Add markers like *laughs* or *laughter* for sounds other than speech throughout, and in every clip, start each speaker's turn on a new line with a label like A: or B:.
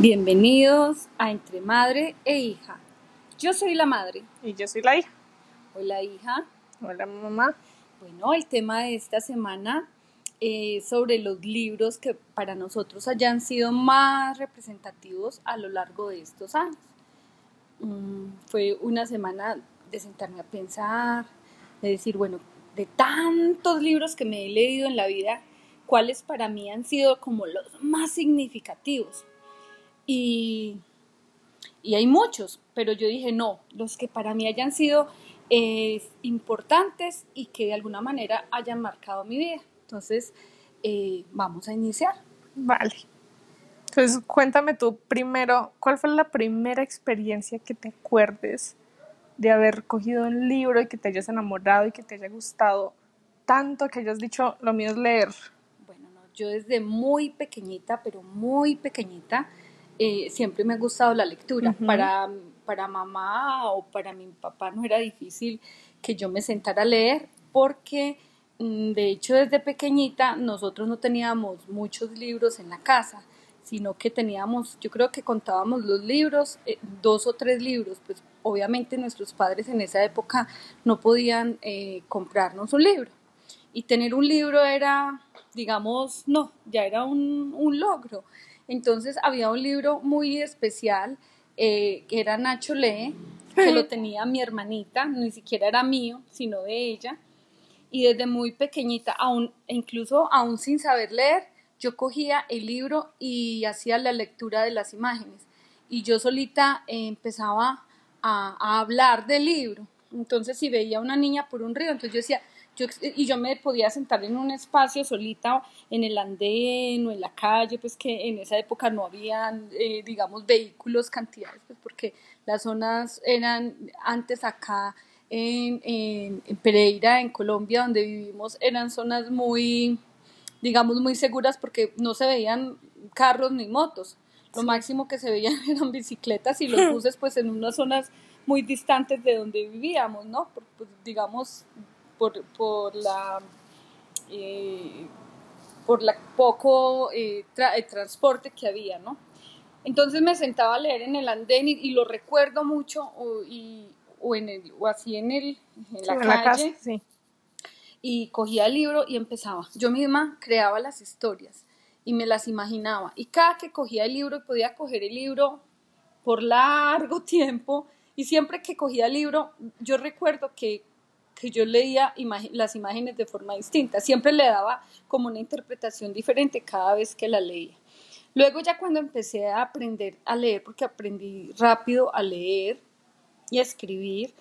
A: Bienvenidos a Entre Madre e Hija. Yo soy la madre.
B: Y yo soy la hija.
A: Hola hija.
B: Hola mamá.
A: Bueno, el tema de esta semana es sobre los libros que para nosotros hayan sido más representativos a lo largo de estos años. Mm, fue una semana de sentarme a pensar, de decir, bueno, de tantos libros que me he leído en la vida, cuáles para mí han sido como los más significativos. Y, y hay muchos, pero yo dije, no, los que para mí hayan sido eh, importantes y que de alguna manera hayan marcado mi vida. Entonces, eh, vamos a iniciar.
B: Vale. Entonces, cuéntame tú primero, ¿cuál fue la primera experiencia que te acuerdes de haber cogido un libro y que te hayas enamorado y que te haya gustado tanto que hayas dicho, lo mío es leer?
A: Bueno, no, yo desde muy pequeñita, pero muy pequeñita, eh, siempre me ha gustado la lectura. para, para mamá o para mi papá no era difícil que yo me sentara a leer porque mm, de hecho desde pequeñita nosotros no teníamos muchos libros en la casa sino que teníamos, yo creo que contábamos los libros, eh, dos o tres libros, pues obviamente nuestros padres en esa época no podían eh, comprarnos un libro. Y tener un libro era, digamos, no, ya era un, un logro. Entonces había un libro muy especial eh, que era Nacho Lee, que lo tenía mi hermanita, ni siquiera era mío, sino de ella. Y desde muy pequeñita, aún, incluso aún sin saber leer, yo cogía el libro y hacía la lectura de las imágenes. Y yo solita eh, empezaba a, a hablar del libro. Entonces, si veía a una niña por un río, entonces yo decía, y yo me podía sentar en un espacio solita en el andén o en la calle, pues que en esa época no habían, eh, digamos, vehículos, cantidades, pues porque las zonas eran antes acá en, en, Pereira, en Colombia, donde vivimos, eran zonas muy, digamos, muy seguras porque no se veían carros ni motos. Lo máximo que se veían *laughs* eran bicicletas y los buses, pues en unas zonas muy distantes de donde vivíamos, ¿no? pues, digamos, por, por la eh, por la poco eh, transporte que había, ¿no? Entonces me sentaba a leer en el andén y, lo recuerdo mucho o, y, o, en el, o así en, el, en la calle. sí. Y cogía el libro y empezaba. Yo misma creaba las historias y me las imaginaba. Y cada que cogía el libro y podía coger el libro por largo *laughs* tiempo, y siempre que cogía el libro, yo recuerdo que que yo leía las imágenes de forma distinta. Siempre le daba como una interpretación diferente cada vez que la leía. Luego ya cuando empecé a aprender a leer, porque aprendí rápido a leer y a escribir,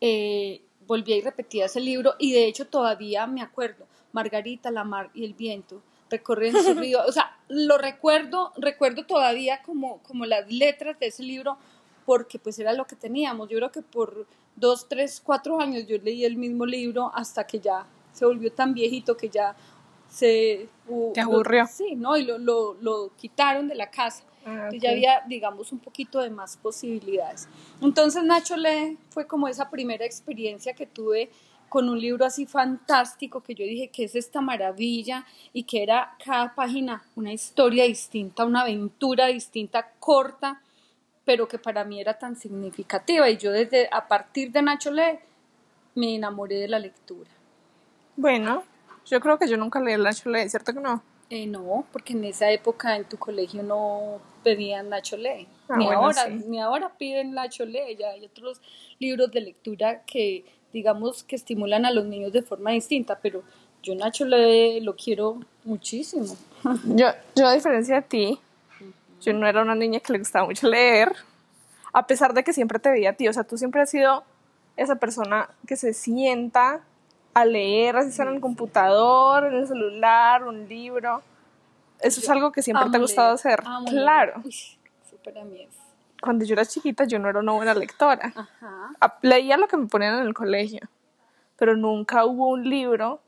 A: eh, volví y repetía ese libro y de hecho todavía me acuerdo, Margarita, la mar y el viento, recorriendo su *laughs* río, o sea, lo recuerdo, recuerdo todavía como, como las letras de ese libro porque pues era lo que teníamos. Yo creo que por dos, tres, cuatro años yo leí el mismo libro hasta que ya se volvió tan viejito que ya se...
B: Te aburrió.
A: sí, ¿no? Y lo, lo, lo, quitaron de la casa. Ah, ya había, digamos, un poquito de más posibilidades. Entonces Nacho Le fue como esa primera experiencia que tuve con un libro así fantástico que yo dije que es esta maravilla y que era cada página una historia distinta, una aventura distinta, corta, pero que para mí era tan significativa y yo desde a partir de Nacho Le me enamoré de la lectura.
B: Bueno, yo creo que yo nunca leí Nacho Le, ¿cierto que no?
A: Eh, no, porque en esa época en tu colegio no pedían Nacho Le. Ah, ni, ahora, ni ahora piden Nacho Le, ya hay otros libros de lectura que digamos que estimulan a los niños de forma distinta, pero yo Nacho Le lo quiero muchísimo.
B: Yo, yo a diferencia de ti, yo no era una niña que le gustaba mucho leer, a pesar de que siempre te veía a ti. O sea, tú siempre has sido esa persona que se sienta a leer, así sea en el computador, en el celular, un libro. Eso es algo que siempre te ha gustado hacer. claro. Cuando yo era chiquita, yo no era una buena lectora. Leía lo que me ponían en el colegio, pero nunca hubo un libro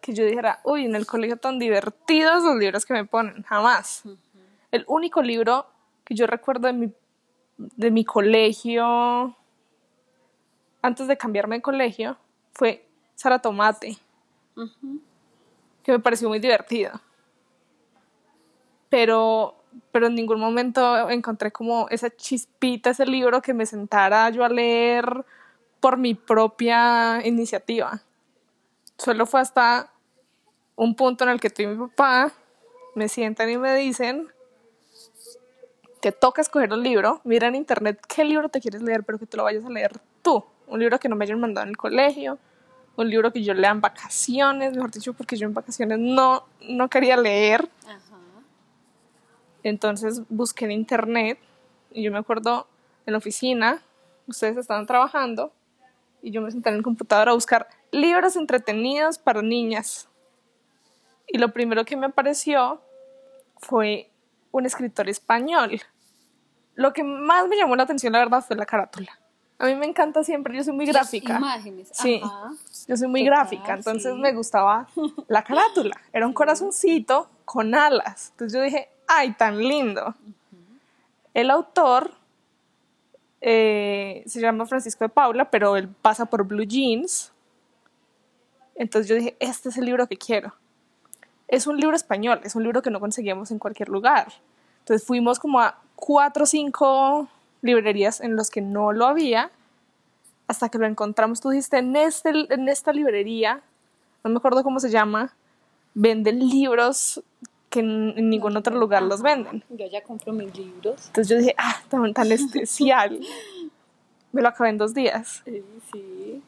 B: que yo dijera, uy, en el colegio tan divertidos los libros que me ponen, jamás. El único libro que yo recuerdo de mi, de mi colegio, antes de cambiarme de colegio, fue Sara Tomate, que me pareció muy divertido. Pero pero en ningún momento encontré como esa chispita, ese libro que me sentara yo a leer por mi propia iniciativa. Solo fue hasta un punto en el que tú y mi papá me sientan y me dicen, te toca escoger un libro, mira en internet qué libro te quieres leer, pero que te lo vayas a leer tú. Un libro que no me hayan mandado en el colegio, un libro que yo lea en vacaciones, mejor dicho, porque yo en vacaciones no, no quería leer. Entonces busqué en internet y yo me acuerdo en la oficina, ustedes estaban trabajando y yo me senté en el computador a buscar libros entretenidos para niñas. Y lo primero que me apareció fue un escritor español. Lo que más me llamó la atención, la verdad, fue la carátula. A mí me encanta siempre, yo soy muy gráfica.
A: imágenes.
B: Sí, yo soy muy gráfica, entonces me gustaba *laughs* la carátula. Era un corazoncito con alas. Entonces yo dije, ¡ay, tan lindo! El autor eh, se llama Francisco de Paula, pero él pasa por Blue Jeans. Entonces yo dije, este es el libro que quiero. Es un libro español, es un libro que no conseguíamos en cualquier lugar. Entonces fuimos como a cuatro o cinco librerías en los que no lo había, hasta que lo encontramos. Tú dijiste, en, este, en esta librería, no me acuerdo cómo se llama, venden libros que en, ningún otro lugar los venden.
A: Yo ya compro mis libros.
B: Entonces yo dije, ah, tan, tan especial. *laughs* Me lo acabé en dos días.
A: Sí, sí.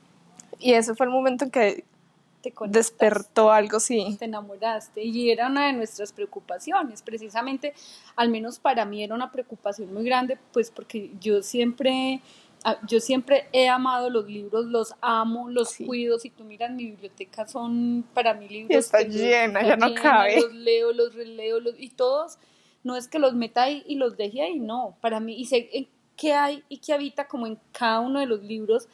B: Y ese fue el momento en que te despertó algo, sí.
A: Te enamoraste. Y era una de nuestras preocupaciones. Precisamente, al menos para mí era una preocupación muy grande, pues porque yo siempre Ah, yo siempre he amado los libros, los amo, los cuido. Si tú miras mi biblioteca, son para mí libros.
B: está llena, ya no cabe.
A: Los leo, los releo, y todos, no es que los meta ahí y los deje ahí, no. Para mí, y sé qué hay y qué habita como en cada uno de los libros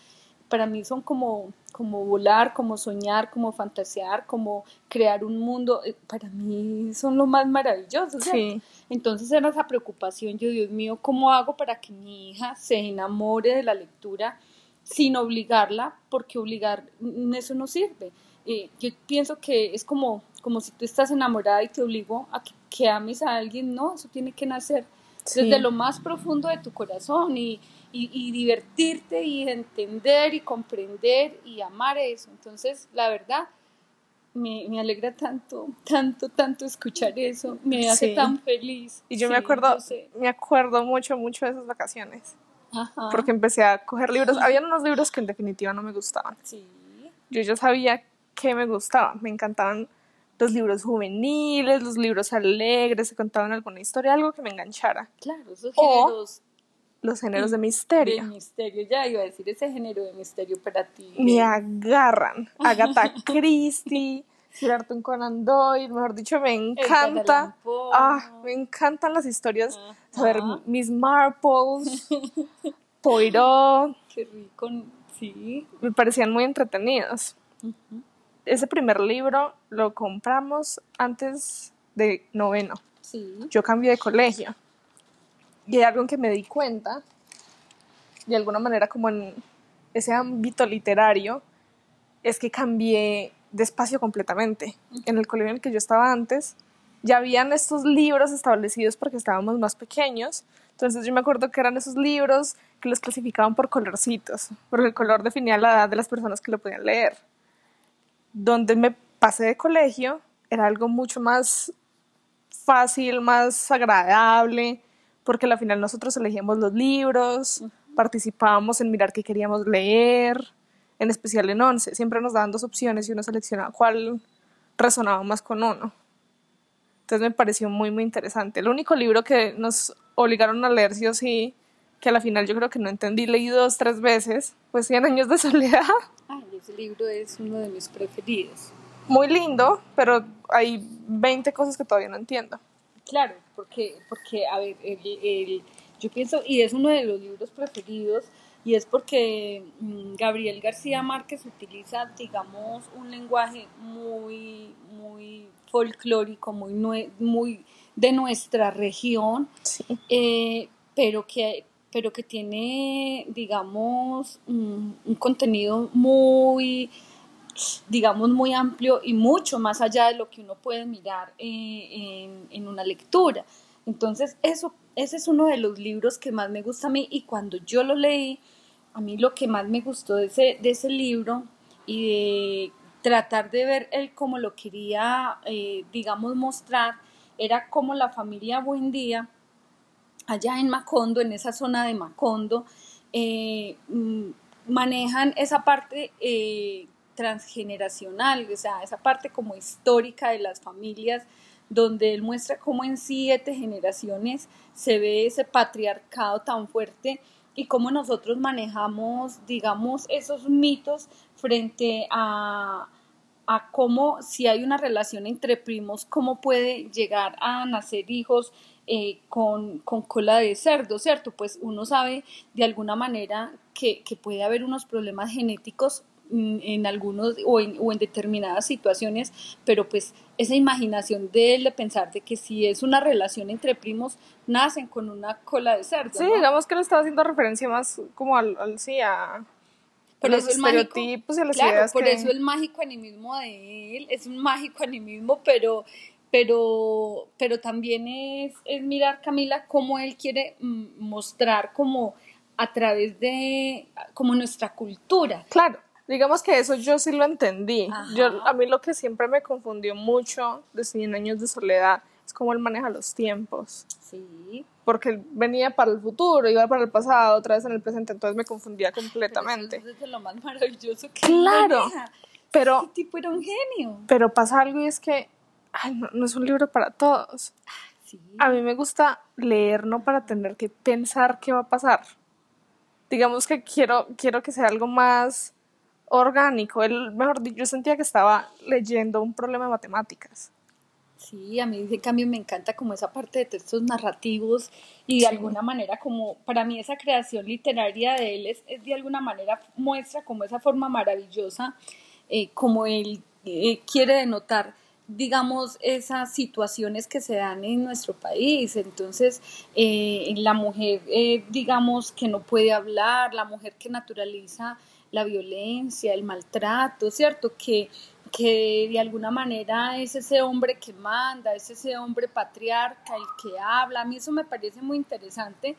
A: para mí son como, como volar, como soñar, como fantasear, como crear un mundo, eh, para mí son lo más maravilloso. Sí. Entonces era esa preocupación, yo Dios mío, ¿cómo hago para que mi hija se enamore de la lectura sin obligarla? Porque obligar, mm, eso no sirve. Eh, yo pienso que es como, como si tú estás enamorada y te obligo a que, ames a alguien, no, eso tiene que nacer desde lo más profundo de tu corazón y, y, divertirte y entender y comprender y amar eso. Entonces, la verdad, me, me alegra tanto, tanto, tanto escuchar eso, me hace tan feliz.
B: Y yo me acuerdo, me acuerdo mucho, mucho de esas vacaciones. Porque empecé a coger libros, habían unos libros que en definitiva no me gustaban.
A: Sí.
B: Yo ya sabía que me gustaban, me encantaban los libros juveniles, los libros alegres, se contaban alguna historia, algo que me enganchara.
A: Claro, esos géneros
B: los géneros de misterio.
A: De misterio, ya iba a decir ese género de misterio para ti.
B: Me agarran. Agatha *laughs* Christie, Sir Arthur Conan Doyle, mejor dicho, me encanta. Ah, me encantan las historias. A ver, Miss Marples, *laughs* Poirot.
A: Qué rico, sí.
B: Me parecían muy entretenidos. Ese primer libro lo compramos antes de noveno.
A: Sí.
B: Yo cambié de colegio. Y hay algo en que me di cuenta, de alguna manera como en ese ámbito literario, es que cambié de espacio completamente. En el colegio en el que yo estaba antes, ya habían estos libros establecidos porque estábamos más pequeños. Entonces yo me acuerdo que eran esos libros que los clasificaban por colorcitos, porque el color definía la edad de las personas que lo podían leer. Donde me pasé de colegio era algo mucho más fácil, más agradable, porque al final nosotros elegíamos los libros, participábamos en mirar qué queríamos leer, en especial en once. Siempre nos daban dos opciones y uno seleccionaba cuál resonaba más con uno. Entonces me pareció muy, muy interesante. El único libro que nos obligaron a leer sí o sí, que a la final yo creo que no entendí, leí dos, tres veces, pues Cien años de soledad.
A: Ay, ese libro es uno de mis preferidos.
B: Muy lindo, pero hay 20 cosas que todavía no entiendo.
A: Claro, porque, porque a ver, el, yo pienso, y es uno de los libros preferidos, y es porque mm, Gabriel García Márquez utiliza, digamos, un lenguaje muy, muy folclórico, muy, muy de nuestra región, eh, pero que pero que tiene, digamos, un contenido muy digamos, muy amplio y mucho más allá de lo que uno puede mirar eh, en, una lectura. Entonces, eso, ese es uno de los libros que más me gusta a mí y cuando yo lo leí, a mí lo que más me gustó de ese, de ese libro y de tratar de ver él como lo quería, eh, digamos, mostrar, era como la familia Buendía, allá en Macondo, en esa zona de Macondo, eh, mm, manejan esa parte eh, transgeneracional, o sea, esa parte como histórica de las familias, donde él muestra cómo en siete generaciones se ve ese patriarcado tan fuerte y cómo nosotros manejamos, digamos, esos mitos frente a, a cómo si hay una relación entre primos, cómo puede llegar a nacer hijos eh, con, con, cola de cerdo, ¿cierto? Pues uno sabe de alguna manera que, que puede haber unos problemas genéticos en algunos o en, o en, determinadas situaciones, pero pues esa imaginación de él de pensar de que si es una relación entre primos, nacen con una cola de cerdo.
B: Sí, digamos que le estaba haciendo referencia más como al, al sí, a
A: por
B: los
A: eso el
B: estereotipos
A: mágico,
B: y las
A: claro,
B: ideas
A: por
B: que...
A: eso el mágico animismo de él es un mágico animismo, pero pero, pero también es, es mirar, Camila, cómo él quiere mm, mostrar como a través de como nuestra cultura.
B: Claro, digamos que eso yo sí lo entendí. Yo, a mí lo que siempre me confundió mucho de 100 años de soledad es cómo él maneja los tiempos.
A: Sí.
B: Porque él venía para el futuro, iba para el pasado, otra vez en el presente, entonces me confundía completamente.
A: Pero eso es lo más maravilloso que
B: claro,
A: maneja.
B: pero...
A: Ese tipo era un genio.
B: Pero pasa algo y es que ay, no, no, es un libro para todos.
A: Sí.
B: A mí me gusta leer no para tener que pensar qué va a pasar. Digamos que quiero, quiero que sea algo más orgánico. El, mejor dicho, yo sentía que estaba leyendo un problema de matemáticas.
A: Sí, a mí en cambio me encanta como esa parte de textos narrativos y de sí. alguna manera como para mí esa creación literaria de él es, es de alguna manera muestra como esa forma maravillosa eh, como él eh, quiere denotar digamos, esas situaciones que se dan en nuestro país. Entonces, eh, la mujer, eh, digamos, que no puede hablar, la mujer que naturaliza la violencia, el maltrato, ¿cierto? Que, que de alguna manera es ese hombre que manda, es ese hombre patriarca, el que habla. A mí eso me parece muy interesante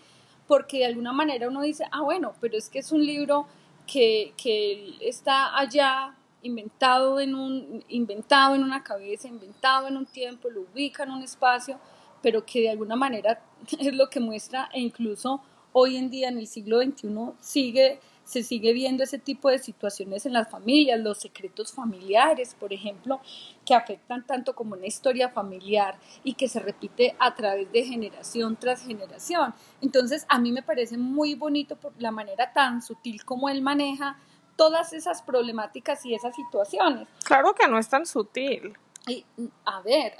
A: porque de alguna manera uno dice, ah, bueno, pero es que es un libro que, que está allá inventado en un inventado en una cabeza, inventado en un tiempo, lo ubica en un espacio, pero que de alguna manera *laughs* es lo que muestra e incluso hoy en día en el siglo XXI sigue se sigue viendo ese tipo de situaciones en las familias, los secretos familiares, por ejemplo, que afectan tanto como una historia familiar y que se repite a través de generación tras generación. Entonces, a mí me parece muy bonito por la manera tan sutil como él maneja todas esas problemáticas y esas situaciones.
B: Claro que no es tan sutil.
A: A ver,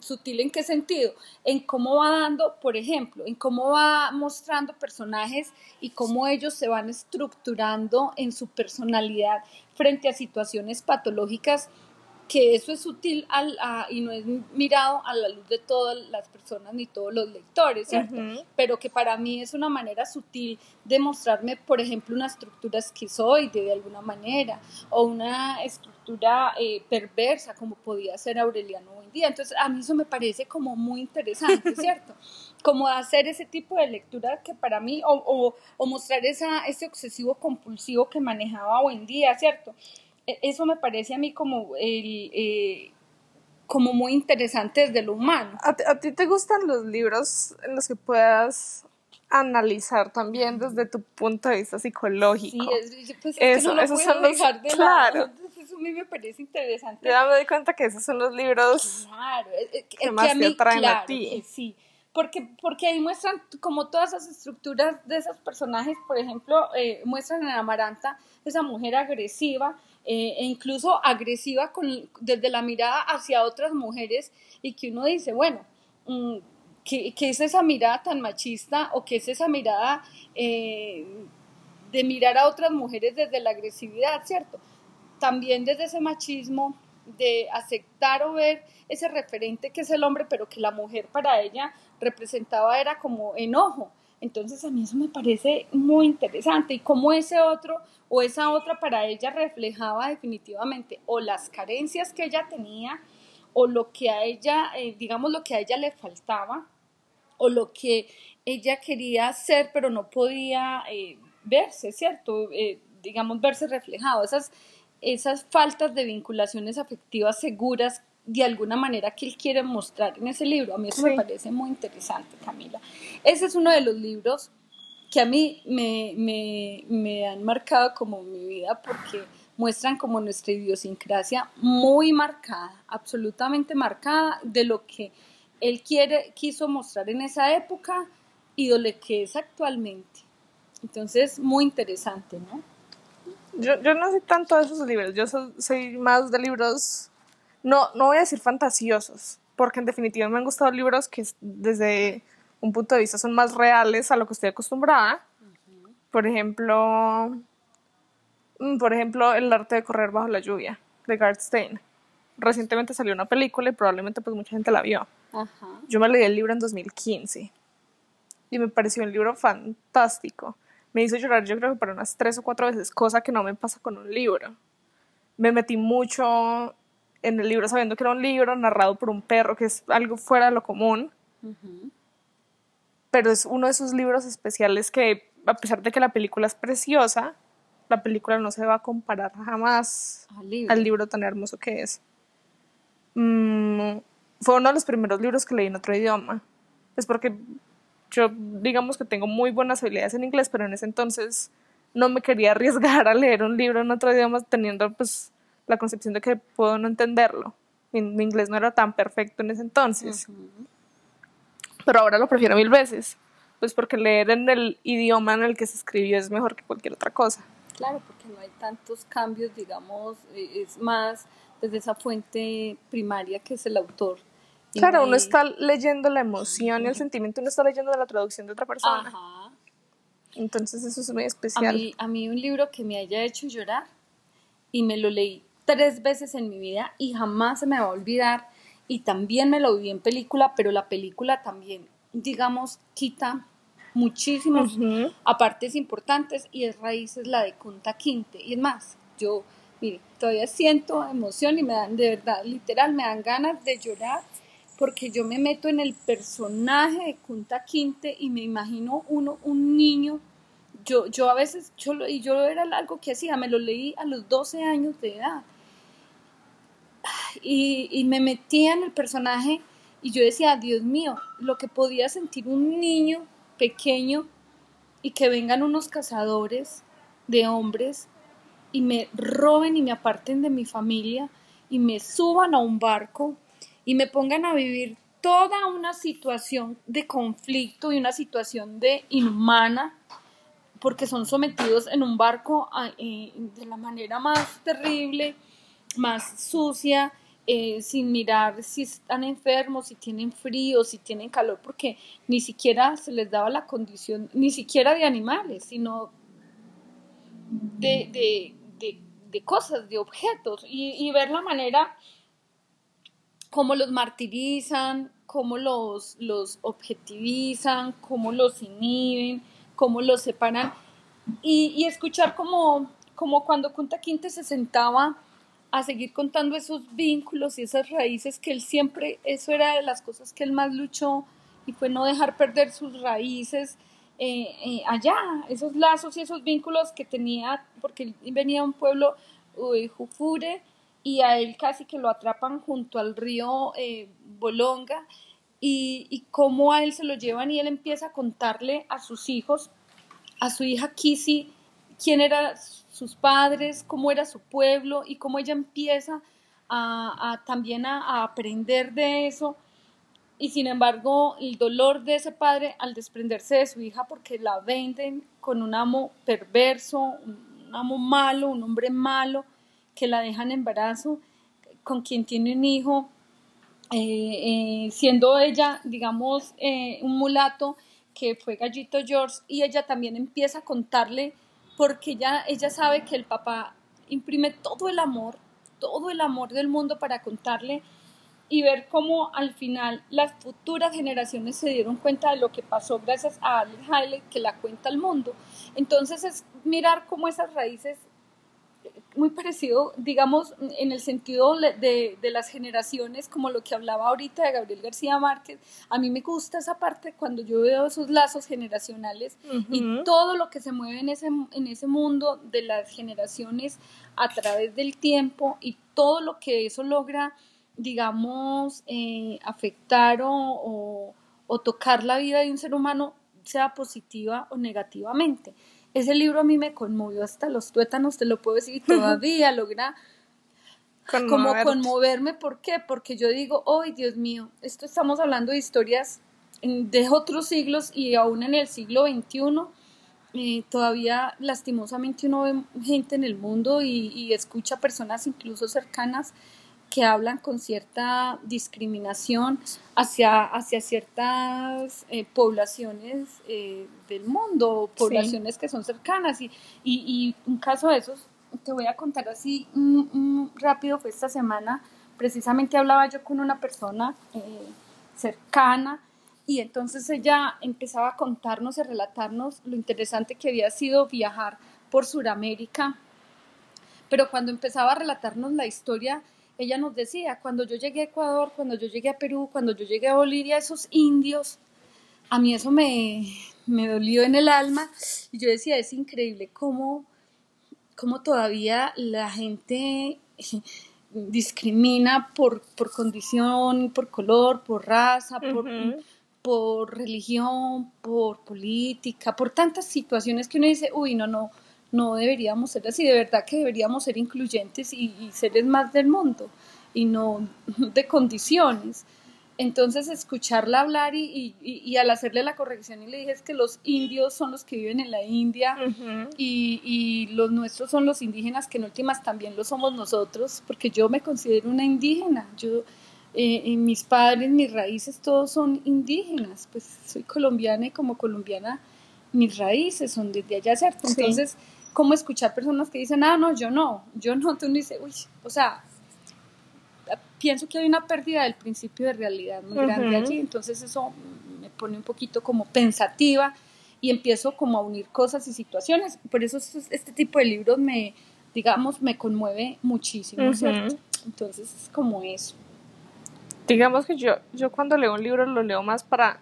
A: sutil en qué sentido? En cómo va dando, por ejemplo, en cómo va mostrando personajes y cómo ellos se van estructurando en su personalidad frente a situaciones patológicas que eso es sutil al, a, y no es mirado a la luz de todas las personas ni todos los lectores, ¿cierto? Uh -huh. Pero que para mí es una manera sutil de mostrarme, por ejemplo, una estructura esquizoide de alguna manera, o una estructura eh, perversa como podía ser Aureliano hoy en día. Entonces, a mí eso me parece como muy interesante, *laughs* ¿cierto? Como hacer ese tipo de lectura que para mí, o, o, o mostrar esa, ese obsesivo compulsivo que manejaba hoy en día, ¿cierto? Eso me parece a mí como el eh, como muy interesante desde lo humano.
B: ¿A, ¿A, ti te gustan los libros en los que puedas analizar también desde tu punto de vista psicológico?
A: Sí, es, pues es eso, que no esos son los de claro. Lado. Eso a mí me parece interesante.
B: Ya me doy cuenta que esos son los libros
A: claro,
B: que, que más a mí, te atraen
A: claro,
B: a ti.
A: sí porque, porque ahí muestran como todas esas estructuras de esos personajes, por ejemplo, eh, muestran en Amaranta esa mujer agresiva, eh, e incluso agresiva con, desde la mirada hacia otras mujeres y que uno dice, bueno, ¿qué, ¿qué, es esa mirada tan machista o qué es esa mirada eh, de mirar a otras mujeres desde la agresividad, ¿cierto? También desde ese machismo de aceptar o ver ese referente que es el hombre, pero que la mujer para ella representaba era como enojo. Entonces a mí eso me parece muy interesante y cómo ese otro o esa otra para ella reflejaba definitivamente o las carencias que ella tenía o lo que a ella, eh, digamos lo que a ella le faltaba o lo que ella quería ser pero no podía eh, verse, ¿cierto? Eh, digamos, verse reflejado, esas, esas faltas de vinculaciones afectivas seguras de alguna manera que él quiere mostrar en ese libro. A mí eso me parece muy interesante, Camila. Ese es uno de los libros que a mí me, me, me han marcado como mi vida porque muestran como nuestra idiosincrasia muy marcada, absolutamente marcada de lo que él quiere, quiso mostrar en esa época y de lo que es actualmente. Entonces, muy interesante, ¿no?
B: Yo, yo no sé tanto de esos libros, yo soy, más de libros, no, no voy a decir fantasiosos, porque en definitiva me han gustado libros que desde un punto de vista son más reales a lo que estoy acostumbrada. Por ejemplo, Mm, por ejemplo, El arte de correr bajo la lluvia, de Garth Stein. Recientemente salió una película y probablemente pues mucha gente la vio. Yo me leí el libro en 2015 y me pareció un libro fantástico. Me hizo llorar yo creo que para unas tres o cuatro veces, cosa que no me pasa con un libro. Me metí mucho en el libro sabiendo que era un libro narrado por un perro, que es algo fuera de lo común. Pero es uno de esos libros especiales que, a pesar de que la película es preciosa, la película no se va a comparar jamás al libro, tan hermoso que es. Mm, fue uno de los primeros libros que leí en otro idioma. Es porque yo, digamos que tengo muy buenas habilidades en inglés, pero en ese entonces no me quería arriesgar a leer un libro en otro idioma teniendo pues la concepción de que puedo no entenderlo. Mi, inglés no era tan perfecto en ese entonces. Pero ahora lo prefiero mil veces. Pues porque leer en el idioma en el que se escribió es mejor que cualquier otra cosa.
A: Claro, porque no hay tantos cambios, digamos, eh, es más desde esa fuente primaria que es el autor.
B: Claro, uno está leyendo la emoción y el sentimiento, uno está leyendo de la traducción de otra persona. Ajá. Entonces eso es muy especial.
A: A mí, a mí un libro que me haya hecho llorar y me lo leí tres veces en mi vida y jamás se me va a olvidar y también me lo vi en película, pero la película también, digamos, quita muchísimos apartes importantes y es raíces la de Kunta Quinte. Y es más, yo, mire, todavía siento emoción y me dan, de verdad, literal, me dan ganas de llorar porque yo me meto en el personaje de Kunta Quinte y me imagino uno, un niño. Yo, yo a veces, yo, y yo era algo que hacía, me lo leí a los 12 años de edad. Y, me metía en el personaje y yo decía, Dios mío, lo que podía sentir un niño pequeño y que vengan unos cazadores de hombres y me roben y me aparten de mi familia y me suban a un barco y me pongan a vivir toda una situación de conflicto y una situación de inhumana porque son sometidos en un barco eh, de la manera más terrible, más sucia, eh, sin mirar si están enfermos, si tienen frío, si tienen calor, porque ni siquiera se les daba la condición, ni siquiera de animales, sino de, de, de, cosas, de objetos, y, ver la manera como los martirizan, cómo los, los objetivizan, cómo los inhiben, cómo los separan, y, y escuchar como, como cuando Kunta Quinte se sentaba a seguir contando esos vínculos y esas raíces que él siempre, eso era de las cosas que él más luchó y fue no dejar perder sus raíces eh, eh, allá, esos lazos y esos vínculos que tenía, porque él venía de un pueblo, de Jufure, y a él casi que lo atrapan junto al río eh, Bolonga, y, y cómo a él se lo llevan y él empieza a contarle a sus hijos, a su hija Kisi, quién era sus padres, cómo era su pueblo y cómo ella empieza a, también a, aprender de eso. Y sin embargo, el dolor de ese padre al desprenderse de su hija porque la venden con un amo perverso, un amo malo, un hombre malo, que la dejan en embarazo, con quien tiene un hijo, eh, eh, siendo ella, digamos, eh, un mulato que fue Gallito George, y ella también empieza a contarle porque ella, ella sabe que el papá imprime todo el amor, todo el amor del mundo para contarle y ver cómo al final las futuras generaciones se dieron cuenta de lo que pasó gracias a Alex Haile que la cuenta al mundo. Entonces es mirar cómo esas raíces muy parecido, digamos, en el sentido de, de, las generaciones, como lo que hablaba ahorita de Gabriel García Márquez. A mí me gusta esa parte cuando yo veo esos lazos generacionales y todo lo que se mueve en ese, en ese mundo de las generaciones a través del tiempo y todo lo que eso logra, digamos, eh, afectar o, o tocar la vida de un ser humano, sea positiva o negativamente. Ese libro a mí me conmovió hasta los tuétanos, te lo puedo decir, todavía logra como conmoverme. ¿Por qué? Porque yo digo, ¡ay, Dios mío! Esto estamos hablando de historias de otros siglos y aún en el siglo XXI. Eh, todavía lastimosamente uno ve gente en el mundo y, y escucha personas incluso cercanas que hablan con cierta discriminación hacia, hacia ciertas eh, poblaciones eh, del mundo, poblaciones que son cercanas. Y, y, un caso de esos, te voy a contar así rápido, fue esta semana, precisamente hablaba yo con una persona eh, cercana y entonces ella empezaba a contarnos y relatarnos lo interesante que había sido viajar por Sudamérica, pero cuando empezaba a relatarnos la historia, ella nos decía, cuando yo llegué a Ecuador, cuando yo llegué a Perú, cuando yo llegué a Bolivia, esos indios, a mí eso me, me dolió en el alma. Y yo decía, es increíble cómo, cómo todavía la gente *laughs* discrimina por, por condición, por color, por raza, por, por religión, por política, por tantas situaciones que uno dice, uy, no, no, no deberíamos ser así, de verdad que deberíamos ser incluyentes y, seres más del mundo y no *laughs* de condiciones. Entonces, escucharla hablar y, y, al hacerle la corrección y le dije es que los indios son los que viven en la India y, los nuestros son los indígenas, que en últimas también lo somos nosotros, porque yo me considero una indígena. Yo, eh, mis padres, mis raíces, todos son indígenas. Pues soy colombiana y como colombiana mis raíces son desde allá, ¿cierto? Entonces, como escuchar personas que dicen, ah, no, yo no, yo no, tú no dices, uy, o sea, pienso que hay una pérdida del principio de realidad muy grande allí, entonces eso me pone un poquito como pensativa y empiezo como a unir cosas y situaciones, por eso este tipo de libros me, digamos, me conmueve muchísimo, ¿cierto? Entonces es como eso.
B: Digamos que yo, yo cuando leo un libro lo leo más para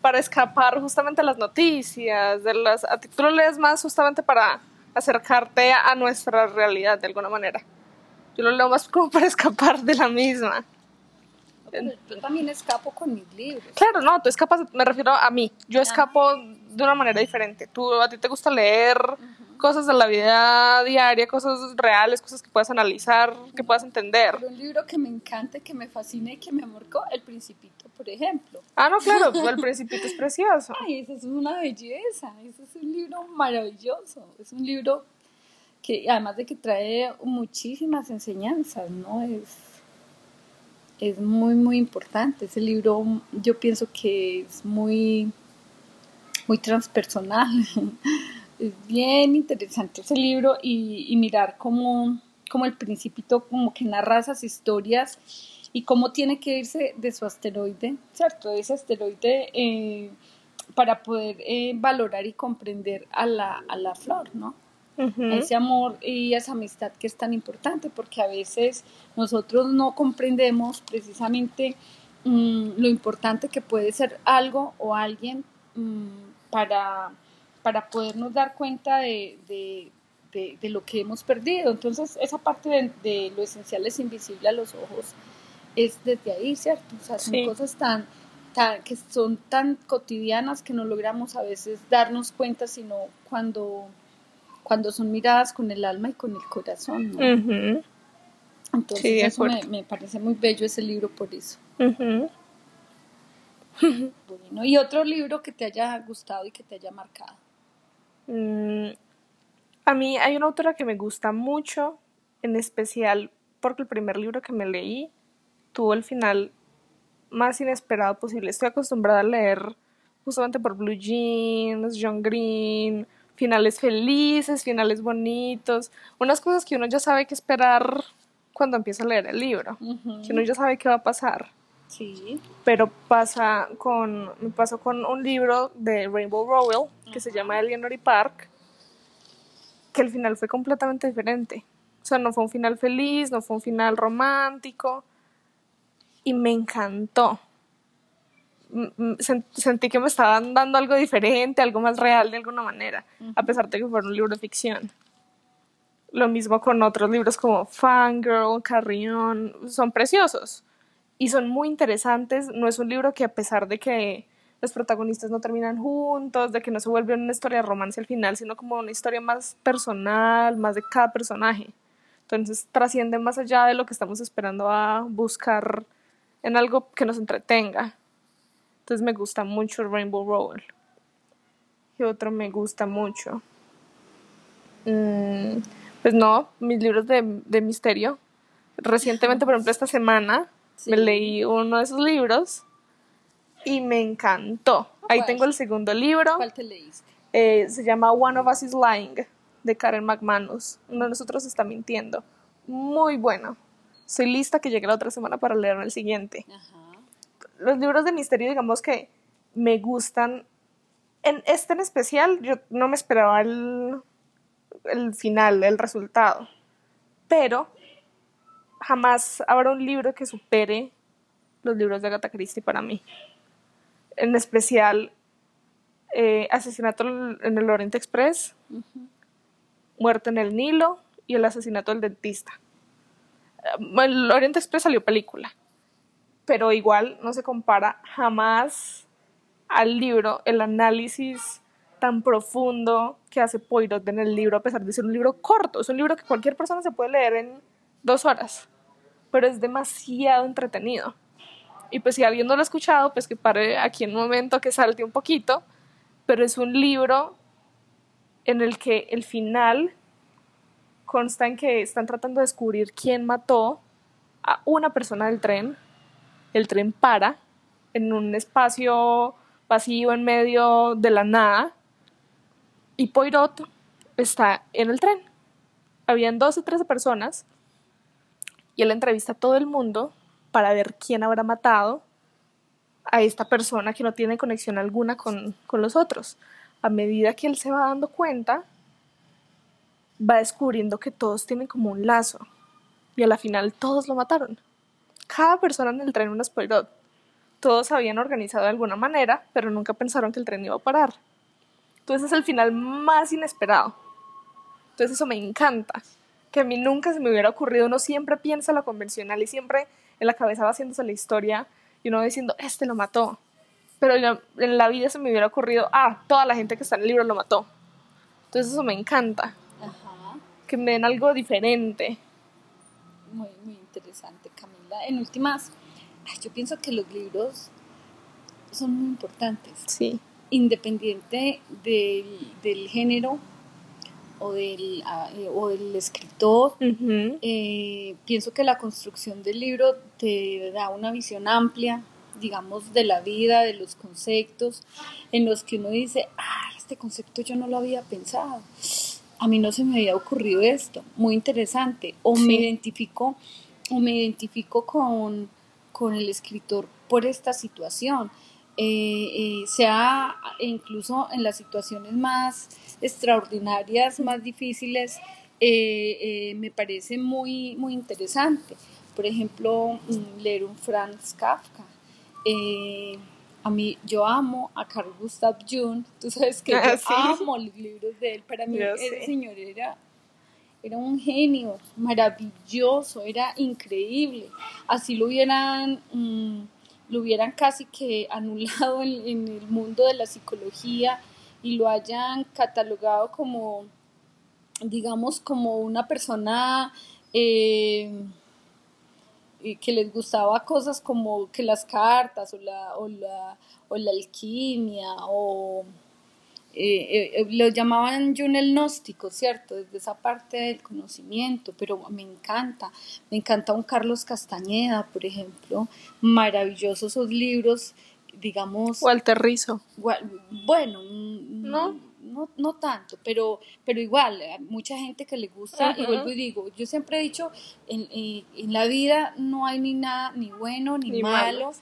B: para escapar justamente a las noticias, de las, a tú lo lees más justamente para acercarte a nuestra realidad de alguna manera. Yo lo leo más como para escapar de la misma.
A: Yo también escapo con mis libros.
B: Claro, no, tú escapas, me refiero a mí. Yo escapo de una manera diferente. Tú, a ti te gusta leer cosas de la vida diaria, cosas reales, cosas que puedas analizar, que puedas entender.
A: un libro que me encanta, que me fascina y que me marcó, El Principito, por ejemplo.
B: Ah, no, claro, *laughs* El Principito es precioso.
A: Ay, eso es una belleza, ese es un libro maravilloso, es un libro que además de que trae muchísimas enseñanzas, ¿no? Es, es muy, muy importante. Ese libro yo pienso que es muy, muy transpersonal. *laughs* es bien interesante ese libro y, mirar cómo, cómo, el principito como que narra esas historias y cómo tiene que irse de su asteroide, ¿cierto? De ese asteroide eh, para poder eh, valorar y comprender a la, a la flor, ¿no? Ese amor y esa amistad que es tan importante porque a veces nosotros no comprendemos precisamente mm, lo importante que puede ser algo o alguien mm, para para podernos dar cuenta de, de, lo que hemos perdido. Entonces, esa parte de, lo esencial es invisible a los ojos, es desde ahí, ¿cierto? O sea, son cosas tan, tan, que son tan cotidianas que no logramos a veces darnos cuenta, sino cuando, cuando son miradas con el alma y con el corazón. Entonces, eso me, parece muy bello ese libro por eso. *laughs* bueno, y otro libro que te haya gustado y que te haya marcado.
B: Mm, a mí hay una autora que me gusta mucho, en especial porque el primer libro que me leí tuvo el final más inesperado posible. Estoy acostumbrada a leer justamente por Blue Jeans, John Green, finales felices, finales bonitos, unas cosas que uno ya sabe que esperar cuando empieza a leer el libro, que uno ya sabe qué va a pasar.
A: Sí.
B: Pero pasa con, me pasó con un libro de Rainbow Rowell que se llama Eleanor Park, que el final fue completamente diferente. O sea, no fue un final feliz, no fue un final romántico. Y me encantó. Sentí que me estaban dando algo diferente, algo más real de alguna manera, a pesar de que fuera un libro de ficción. Lo mismo con otros libros como Fangirl, Carrión, son preciosos y son muy interesantes. No es un libro que a pesar de que los protagonistas no terminan juntos, de que no se vuelve una historia de romance al final, sino como una historia más personal, más de cada personaje. Entonces trasciende más allá de lo que estamos esperando a buscar en algo que nos entretenga. Entonces me gusta mucho Rainbow Roll. ¿Qué otro me gusta mucho? Mm, pues no, mis libros de, misterio. Recientemente, por ejemplo, esta semana me leí uno de esos libros y me encantó. Ahí tengo el segundo libro.
A: ¿Cuál te leíste?
B: Eh, se llama One of Us is Lying, de Karen McManus. Uno de nosotros está mintiendo. Muy bueno. Soy lista que llegue la otra semana para leer el siguiente. Los libros de misterio, digamos que me gustan. En este en especial, yo no me esperaba el, el final, el resultado. Pero jamás habrá un libro que supere los libros de Agatha Christie para mí en especial eh, Asesinato en el Oriente Express, Muerte en el Nilo y el asesinato del dentista. Eh, el Oriente Express salió película, pero igual no se compara jamás al libro, el análisis tan profundo que hace Poirot en el libro, a pesar de ser un libro corto. Es un libro que cualquier persona se puede leer en dos horas, pero es demasiado entretenido. Y pues si alguien no lo ha escuchado, pues que pare aquí en un momento, que salte un poquito, pero es un libro en el que el final consta en que están tratando de descubrir quién mató a una persona del tren. El tren para en un espacio vacío en medio de la nada y Poirot está en el tren. Habían 12 o 13 personas y él entrevista a todo el mundo para ver quién habrá matado a esta persona que no tiene conexión alguna con, los otros. A medida que él se va dando cuenta, va descubriendo que todos tienen como un lazo y a la final todos lo mataron. Cada persona en el tren un spoiler. Todos habían organizado de alguna manera, pero nunca pensaron que el tren iba a parar. Entonces es el final más inesperado. Entonces eso me encanta, que a mí nunca se me hubiera ocurrido. Uno siempre piensa lo convencional y siempre en la cabeza va haciéndose la historia y uno diciendo, este lo mató. Pero en la vida se me hubiera ocurrido, ah, toda la gente que está en el libro lo mató. Entonces eso me encanta. Ajá. Que me den algo diferente.
A: Muy, muy interesante, Camila. En últimas, yo pienso que los libros son muy importantes.
B: Sí.
A: Independiente del, del género o del, ah, eh, o del escritor. Eh, pienso que la construcción del libro te da una visión amplia, digamos, de la vida, de los conceptos, en los que uno dice, ah, este concepto yo no lo había pensado. A mí no se me había ocurrido esto, muy interesante. O me identifico, o me identifico con, con el escritor por esta situación. Eh, sea incluso en las situaciones más extraordinarias, más difíciles, eh, eh, me parece muy, muy interesante. Por ejemplo, mm, leer un Franz Kafka. A mí, yo amo a Carl Gustav Jung, tú sabes que *laughs* yo amo los libros de él. Para mí, ese señor era, era un genio maravilloso, era increíble. Así lo hubieran, mm, lo hubieran casi que anulado en, en el mundo de la psicología y lo hayan catalogado como, digamos, como una persona eh, que les gustaba cosas como que las cartas o la, o la, o la alquimia o eh, eh, lo llamaban Jun el gnóstico, ¿cierto? Desde esa parte del conocimiento, pero me encanta, me encanta un Carlos Castañeda, por ejemplo, maravillosos esos libros digamos...
B: Walter Rizzo.
A: Bueno, no, no no, tanto, pero, pero igual, hay mucha gente que le gusta, y vuelvo y digo, yo siempre he dicho, en, en, la vida no hay ni nada, ni bueno, ni, malo.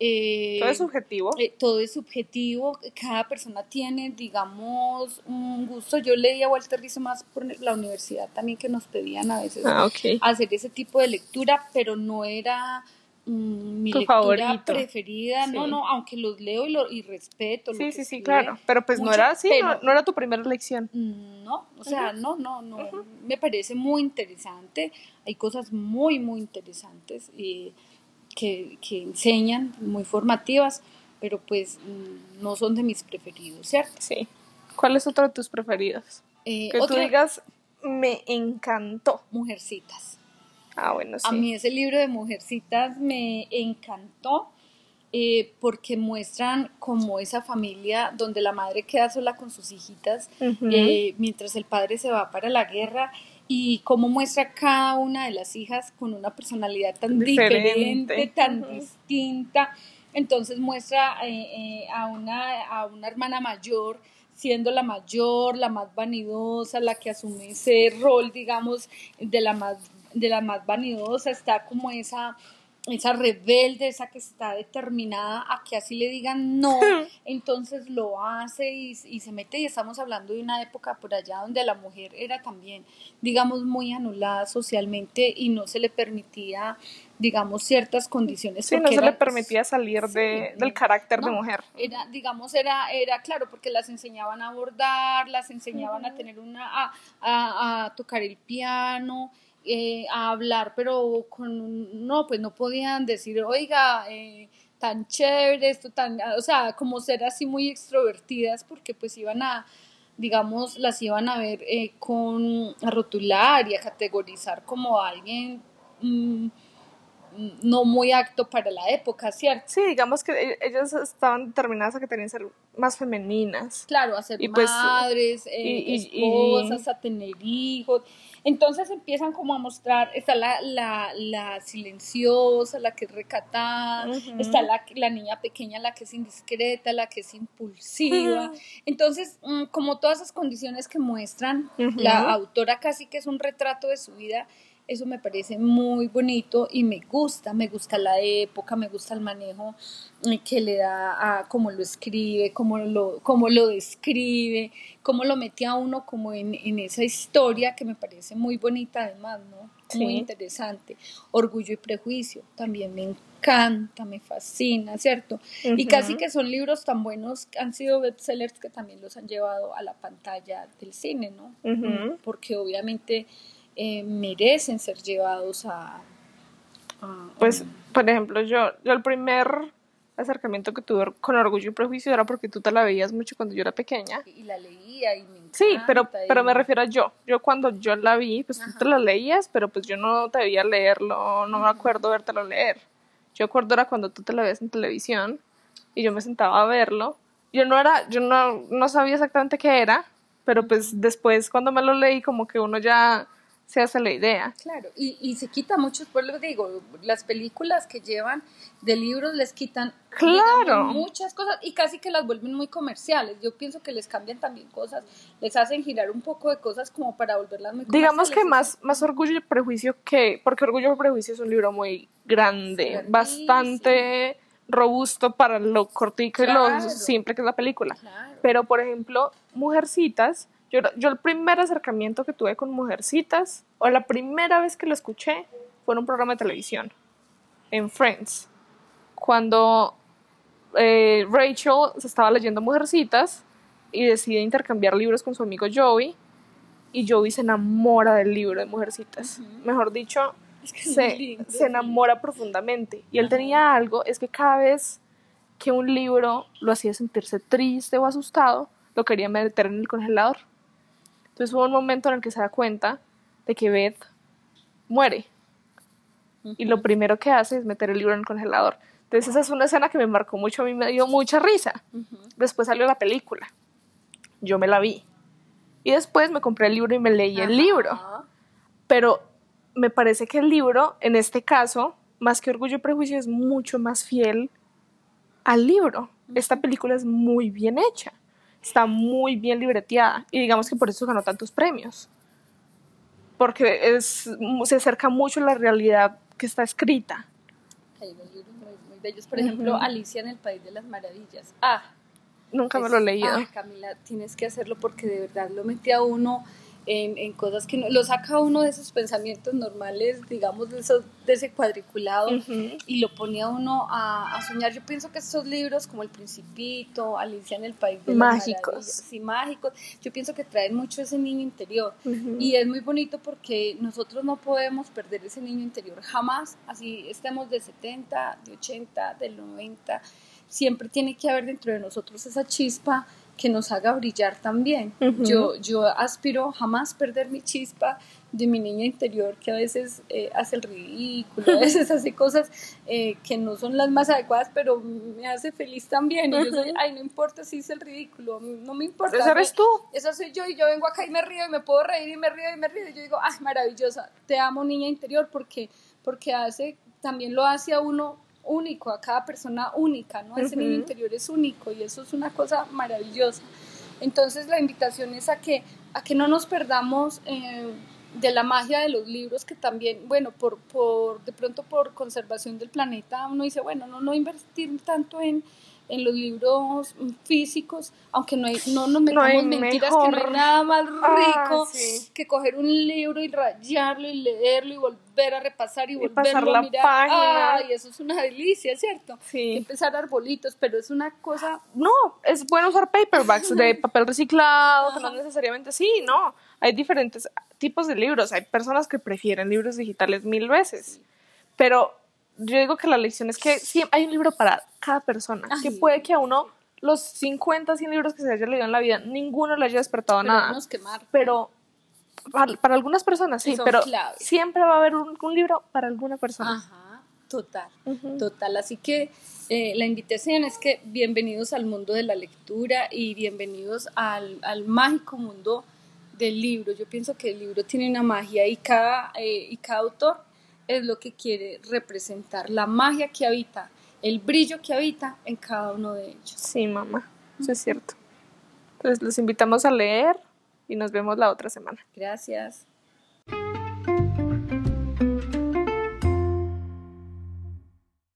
B: Eh, todo es subjetivo.
A: Eh, todo es subjetivo, cada persona tiene, digamos, un gusto. Yo leía a Walter Rizzo más por la universidad también que nos pedían a veces
B: ah,
A: hacer ese tipo de lectura, pero no era Mm, mi lectura preferida, no, no, aunque los leo y, lo, y respeto.
B: Sí, sí, sí, claro, pero pues no era así, no, era tu primera lección.
A: No, o sea, no, no, no, me parece muy interesante, hay cosas muy, muy interesantes y que, que enseñan, muy formativas, pero pues mm, no son de mis preferidos, ¿cierto?
B: Sí. ¿Cuál es otro de tus preferidos? Eh, que tú digas, me encantó.
A: Mujercitas.
B: Ah, bueno, sí.
A: A mí ese libro de Mujercitas me encantó eh, porque muestran como esa familia donde la madre queda sola con sus hijitas eh, mientras el padre se va para la guerra y cómo muestra cada una de las hijas con una personalidad tan diferente, tan distinta. Entonces muestra eh, a, una, a una hermana mayor siendo la mayor, la más vanidosa, la que asume ese rol, digamos, de la más de la más vanidosa, está como esa, esa rebelde, esa que está determinada a que así le digan no, *laughs* entonces lo hace y, se mete y estamos hablando de una época por allá donde la mujer era también, digamos, muy anulada socialmente y no se le permitía digamos ciertas condiciones
B: sí no se le permitía salir de, del carácter de mujer.
A: era digamos era era claro porque las enseñaban a bordar las enseñaban a tener una a, a, a tocar el piano eh, a hablar, pero con, no, pues no podían decir, oiga, eh, tan chévere, esto tan, o sea, como ser así muy extrovertidas, porque pues iban a, digamos, las iban a ver eh, con, a rotular y a categorizar como alguien mm, no muy acto para la época, ¿cierto?
B: Sí, digamos que e, ellas estaban determinadas a que tenían que ser más femeninas.
A: Claro, a ser pues, madres, esposas, a tener hijos. Entonces empiezan como a mostrar, está la, la, la silenciosa, la que es recatada, está la, la, niña pequeña, la que es indiscreta, la que es impulsiva. Entonces, mm, como todas esas condiciones que muestran, la autora casi que es un retrato de su vida eso me parece muy bonito y me gusta, me gusta la época, me gusta el manejo que le da a cómo lo escribe, cómo lo, cómo lo describe, cómo lo mete a uno como en, esa historia que me parece muy bonita además, ¿no? Muy interesante. Orgullo y prejuicio, también me encanta, me fascina, ¿cierto? Y casi que son libros tan buenos, han sido bestsellers que también los han llevado a la pantalla del cine, ¿no? Porque obviamente eh, merecen ser llevados a,
B: Pues, por ejemplo, yo, yo el primer acercamiento que tuve con Orgullo y Prejuicio era porque tú te la veías mucho cuando yo era pequeña.
A: Y la leía y me
B: Sí, pero, pero me refiero a yo. Yo cuando yo la vi, pues tú te la leías, pero pues yo no te veía leerlo, no me acuerdo vértelo leer. Yo acuerdo era cuando tú te la ves en televisión y yo me sentaba a verlo. Yo no era, yo no, no sabía exactamente qué era, pero pues después cuando me lo leí como que uno ya se hace la idea.
A: Claro, y, y se quita muchos, por lo digo, las películas que llevan de libros les quitan
B: claro.
A: muchas cosas y casi que las vuelven muy comerciales. Yo pienso que les cambian también cosas, les hacen girar un poco de cosas como para volverlas muy
B: Digamos que más, más Orgullo y Prejuicio que, porque Orgullo y Prejuicio es un libro muy grande, bastante robusto para lo cortico y lo simple que es la película. Pero, por ejemplo, Mujercitas yo, yo el primer acercamiento que tuve con Mujercitas, o la primera vez que lo escuché, fue en un programa de televisión, en Friends, cuando eh, Rachel se estaba leyendo Mujercitas y decide intercambiar libros con su amigo Joey, y Joey se enamora del libro de Mujercitas. Mejor dicho, se, se, enamora profundamente. Y él tenía algo, es que cada vez que un libro lo hacía sentirse triste o asustado, lo quería meter en el congelador. Entonces hubo un momento en el que se da cuenta de que Beth muere. Y lo primero que hace es meter el libro en el congelador. Entonces esa es una escena que me marcó mucho, a mí me dio mucha risa. Después salió la película. Yo me la vi. Y después me compré el libro y me leí el libro. Pero me parece que el libro, en este caso, más que Orgullo y Prejuicio, es mucho más fiel al libro. Esta película es muy bien hecha está muy bien libreteada y digamos que por eso ganó tantos premios. Porque es, se acerca mucho a la realidad que está escrita.
A: Hay unos libros muy, muy bellos. Por ejemplo, Alicia en el País de las Maravillas. Ah,
B: Nunca me lo he leído.
A: Ah, Camila, tienes que hacerlo porque de verdad lo mete a uno en, en cosas que no, lo saca uno de esos pensamientos normales, digamos, de, esos, de ese cuadriculado y lo pone a uno a, a, soñar. Yo pienso que estos libros como El Principito, Alicia en el País de
B: mágicos.
A: las sí, mágicos, yo pienso que traen mucho ese niño interior y es muy bonito porque nosotros no podemos perder ese niño interior jamás, así estemos de 70, de 80, del 90 siempre tiene que haber dentro de nosotros esa chispa que nos haga brillar también. Uh -huh. yo, yo aspiro jamás perder mi chispa de mi niña interior que a veces eh, hace el ridículo, a *laughs* veces hace cosas eh, que no son las más adecuadas, pero me hace feliz también. Y yo soy, ay, no importa si hice el ridículo, no me importa.
B: Esa eres tú.
A: Eso soy yo y yo vengo acá y me río y me puedo reír y me río y me río. Y yo digo, ay, maravillosa, te amo niña interior porque, porque hace, también lo hace a uno único, a cada persona única, ¿no? Ese uh -huh. niño interior es único y eso es una cosa maravillosa. Entonces la invitación es a que, a que no nos perdamos eh, de la magia de los libros, que también, bueno, por, por, de pronto por conservación del planeta, uno dice, bueno, no, no invertir tanto en, en los libros físicos, aunque no, hay, no nos metamos no mentiras, mejor. que no hay nada más rico ah, sí. que coger un libro y rayarlo y leerlo y volver a repasar y,
B: y
A: volverlo a mirar.
B: Página.
A: Ay, eso es una delicia, ¿cierto?
B: Sí.
A: empezar arbolitos, pero es una cosa...
B: No, es bueno usar paperbacks de *laughs* papel reciclado, que no necesariamente sí, no. Hay diferentes tipos de libros. Hay personas que prefieren libros digitales mil veces, pero yo digo que la lección es que sí, hay un libro para cada persona, Ay. que puede que a uno los 50, 100 libros que se haya leído en la vida, ninguno le haya despertado
A: pero
B: nada.
A: Quemar.
B: Pero para, para, algunas personas sí, pero claves. siempre va a haber un, un, libro para alguna persona.
A: Ajá, total, uh -huh. total. Así que eh, la invitación es que bienvenidos al mundo de la lectura y bienvenidos al, al mágico mundo del libro. Yo pienso que el libro tiene una magia y cada, eh, y cada autor es lo que quiere representar, la magia que habita, el brillo que habita en cada uno de ellos.
B: Sí, mamá, eso es cierto. Entonces los invitamos a leer y nos vemos la otra semana.
A: Gracias.